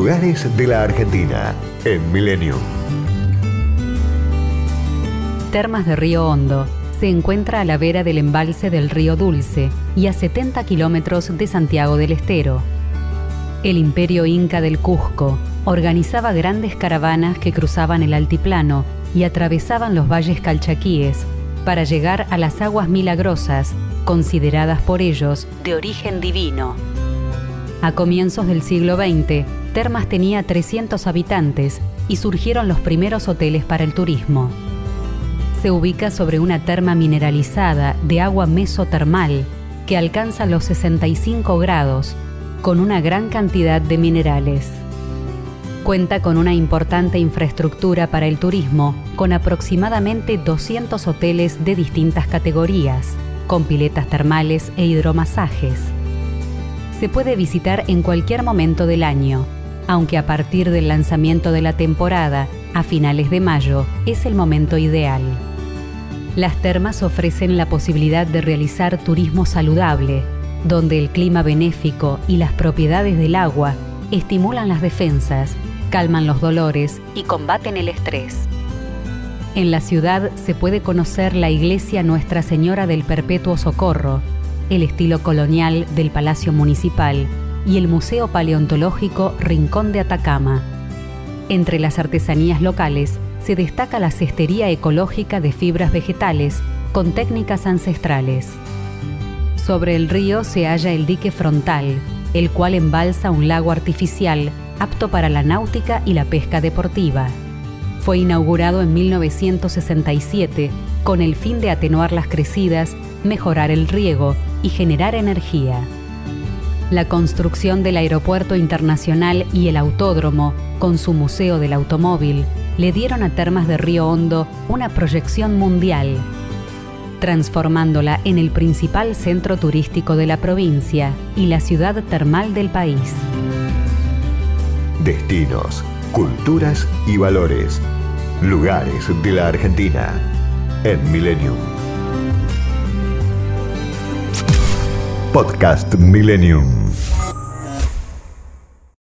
Lugares de la Argentina en Milenio. Termas de Río Hondo se encuentra a la vera del embalse del río Dulce y a 70 kilómetros de Santiago del Estero. El imperio inca del Cusco organizaba grandes caravanas que cruzaban el altiplano y atravesaban los valles calchaquíes para llegar a las aguas milagrosas, consideradas por ellos de origen divino. A comienzos del siglo XX, Termas tenía 300 habitantes y surgieron los primeros hoteles para el turismo. Se ubica sobre una terma mineralizada de agua mesotermal que alcanza los 65 grados, con una gran cantidad de minerales. Cuenta con una importante infraestructura para el turismo, con aproximadamente 200 hoteles de distintas categorías, con piletas termales e hidromasajes. Se puede visitar en cualquier momento del año, aunque a partir del lanzamiento de la temporada, a finales de mayo, es el momento ideal. Las termas ofrecen la posibilidad de realizar turismo saludable, donde el clima benéfico y las propiedades del agua estimulan las defensas calman los dolores y combaten el estrés. En la ciudad se puede conocer la iglesia Nuestra Señora del Perpetuo Socorro, el estilo colonial del Palacio Municipal y el Museo Paleontológico Rincón de Atacama. Entre las artesanías locales se destaca la cestería ecológica de fibras vegetales con técnicas ancestrales. Sobre el río se halla el dique frontal, el cual embalsa un lago artificial apto para la náutica y la pesca deportiva. Fue inaugurado en 1967 con el fin de atenuar las crecidas, mejorar el riego y generar energía. La construcción del Aeropuerto Internacional y el Autódromo, con su Museo del Automóvil, le dieron a Termas de Río Hondo una proyección mundial, transformándola en el principal centro turístico de la provincia y la ciudad termal del país. Destinos, culturas y valores. Lugares de la Argentina en Millennium. Podcast Millennium.